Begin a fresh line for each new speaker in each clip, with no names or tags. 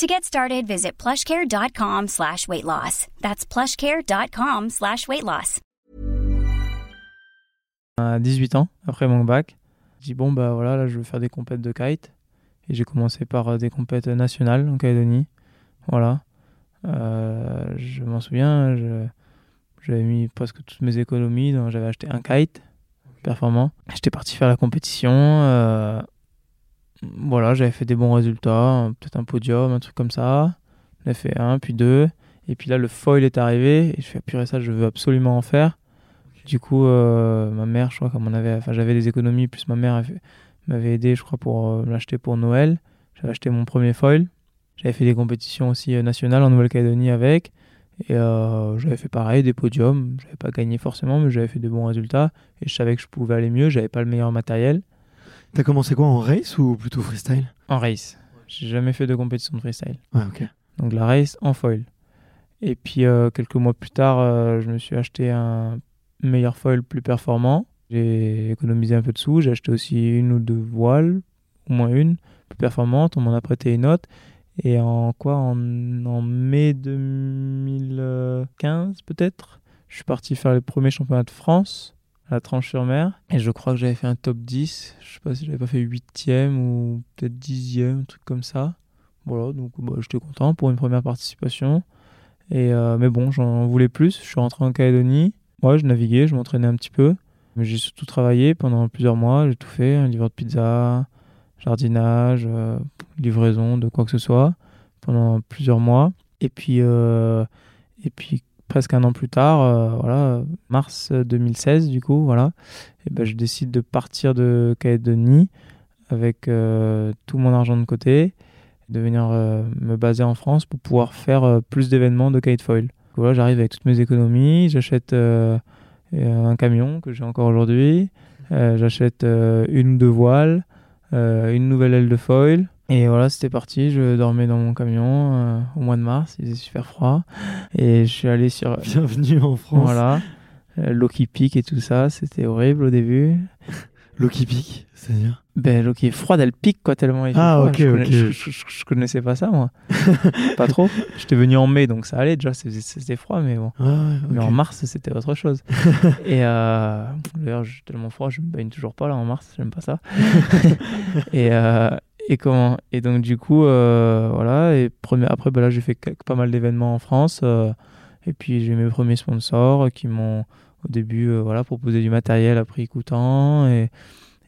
To get started, visit plushcare.com slash weight loss. That's plushcare.com slash weight loss.
À 18 ans, après mon bac, j'ai dit bon bah voilà, là je veux faire des compètes de kite. Et j'ai commencé par euh, des compètes nationales en Calédonie. Voilà. Euh, je m'en souviens, j'avais mis presque toutes mes économies, donc j'avais acheté un kite performant. J'étais parti faire la compétition. euh, voilà, j'avais fait des bons résultats, peut-être un podium, un truc comme ça. J'en ai fait un, puis deux. Et puis là, le foil est arrivé. Et je fais, purée, ça, je veux absolument en faire. Du coup, euh, ma mère, je crois, comme on avait, enfin, j'avais des économies, plus ma mère m'avait aidé, je crois, pour euh, l'acheter pour Noël. J'avais acheté mon premier foil. J'avais fait des compétitions aussi euh, nationales en Nouvelle-Calédonie avec. Et j'avais fait pareil, des podiums. J'avais pas gagné forcément, mais j'avais fait de bons résultats. Et je savais que je pouvais aller mieux. J'avais pas le meilleur matériel.
T'as commencé quoi en race ou plutôt freestyle?
En race. J'ai jamais fait de compétition de freestyle.
Ouais, ok.
Donc la race en foil. Et puis euh, quelques mois plus tard, euh, je me suis acheté un meilleur foil plus performant. J'ai économisé un peu de sous. J'ai acheté aussi une ou deux voiles, au moins une, plus performante. On m'en a prêté une autre. Et en quoi? En, en mai 2015 peut-être, je suis parti faire les premiers championnats de France à Tranche-sur-Mer. Et je crois que j'avais fait un top 10. Je sais pas si j'avais pas fait 8ème ou peut-être 10ème, un truc comme ça. Voilà, donc bah, j'étais content pour une première participation. Et, euh, mais bon, j'en voulais plus. Je suis rentré en Calédonie. Ouais, je naviguais, je m'entraînais un petit peu. Mais j'ai surtout travaillé pendant plusieurs mois. J'ai tout fait, un livreur de pizza, jardinage, euh, livraison de quoi que ce soit pendant plusieurs mois. Et puis, euh, et puis presque un an plus tard, euh, voilà, mars 2016 du coup, voilà, et ben, je décide de partir de Calédonie avec euh, tout mon argent de côté, de venir euh, me baser en France pour pouvoir faire plus d'événements de kitefoil. Voilà, j'arrive avec toutes mes économies, j'achète un camion que j'ai encore aujourd'hui, j'achète une ou deux voiles, une nouvelle aile de foil. Et voilà, c'était parti. Je dormais dans mon camion euh, au mois de mars. Il faisait super froid. Et je suis allé sur.
Bienvenue en France.
Voilà. Euh, L'eau qui pique et tout ça. C'était horrible au début.
L'eau qui pique, c'est-à-dire?
Ben, l'eau qui est froide, elle pique quoi tellement il
Ah,
froid.
ok,
je,
ok.
je, je- je- je connaissais pas ça, moi. pas trop. J'étais venu en mai, donc ça allait déjà. C'était froid, mais bon.
Ouais,
Mais en mars, c'était autre chose. et euh, d'ailleurs, j'ai tellement froid, je me baigne toujours pas là en mars, j'aime pas ça. et, euh, et comment Et donc, du coup, euh, voilà. Et premier, après, bah, là, j'ai fait pas mal d'événements en France. euh, et puis, j'ai mes premiers sponsors qui m'ont, au début, euh, voilà, proposé du matériel à prix coûtant. Et,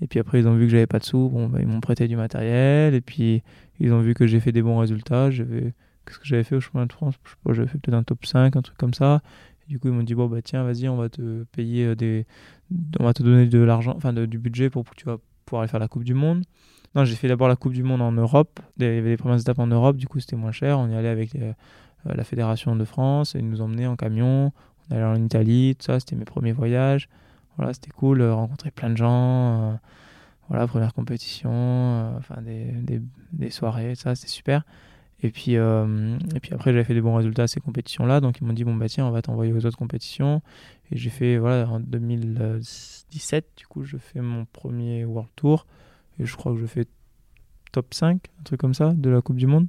et puis après, ils ont vu que j'avais pas de sous. Bon, bah, ils m'ont prêté du matériel. Et puis, ils ont vu que j'ai fait des bons résultats. J'avais. Qu'est-ce que j'avais fait au chemin de France? Je sais pas, j'avais fait peut-être un top 5, un truc comme ça. Et du coup, ils m'ont dit bon, bah tiens, vas-y, on va te payer des. On va te donner de l'argent, enfin du budget pour que tu vas pouvoir aller faire la Coupe du Monde. Non, j'ai fait d'abord la Coupe du Monde en Europe. Il y avait les premières étapes en Europe, du coup, c'était moins cher. On y allait avec euh, euh, la Fédération de France. Ils nous emmenaient en camion. On allait en Italie, tout ça. C'était mes premiers voyages. Voilà, c'était cool. euh, rencontrer plein de gens. voilà, première compétition. Enfin, des, des, des soirées, ça, c'était super. Et puis, et puis après, j'avais fait des bons résultats à ces compétitions-là. Donc, ils m'ont dit, bon, bah tiens, on va t'envoyer aux autres compétitions. Et j'ai fait, voilà, en 2017, du coup, je fais mon premier World Tour. Je crois que je fais top 5, un truc comme ça, de la Coupe du Monde.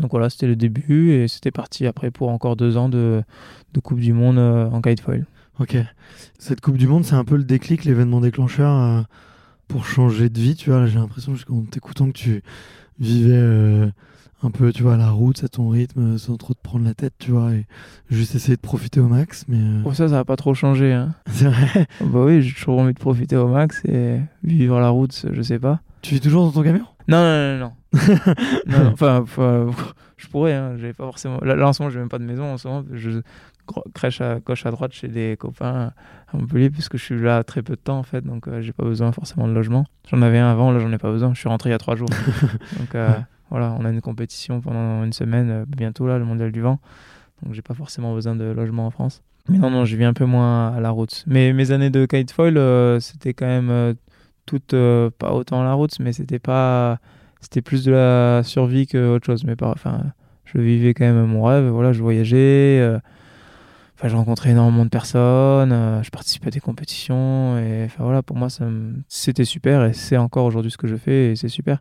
Donc voilà, c'était le début. Et c'était parti après pour encore deux ans de, de Coupe du Monde euh, en kitefoil.
Ok. Cette Coupe du Monde, c'est un peu le déclic, l'événement déclencheur euh, pour changer de vie. Tu vois, j'ai l'impression, en t'écoutant, que tu vivais euh, un peu, tu vois, à la route, à ton rythme, sans trop te prendre la tête, tu vois, et juste essayer de profiter au max. Mais euh,
Bon, ça, ça n'a pas trop changé. Hein.
c'est vrai.
Bah oui, j'ai toujours envie de profiter au max et vivre la route, je sais pas.
Tu vis toujours dans ton camion?
Non, non, non, non. non, non, enfin, je pourrais, hein, j'ai pas forcément. Là, en ce moment, j'ai même pas de maison en ce moment. Je crèche à gauche, à droite chez des copains à Montpellier, puisque je suis là très peu de temps en fait, donc euh, j'ai pas besoin forcément de logement. J'en avais un avant, là, j'en ai pas besoin. Je suis rentré il y a trois jours. donc euh, voilà, on a une compétition pendant une semaine, euh, bientôt là, le mondial du vent. Donc j'ai pas forcément besoin de logement en France. Mais non, non, je vis un peu moins à la route. Mais mes années de kitefoil, euh, c'était quand même euh, toutes, euh, pas autant à la route, mais c'était pas. C'était plus de la survie qu'autre chose. Mais pas, enfin, je vivais quand même mon rêve. Voilà, je voyageais. Enfin, je rencontrais énormément de personnes. je participais à des compétitions. Et enfin, voilà, pour moi, c'était super. Et c'est encore aujourd'hui ce que je fais. Et c'est super.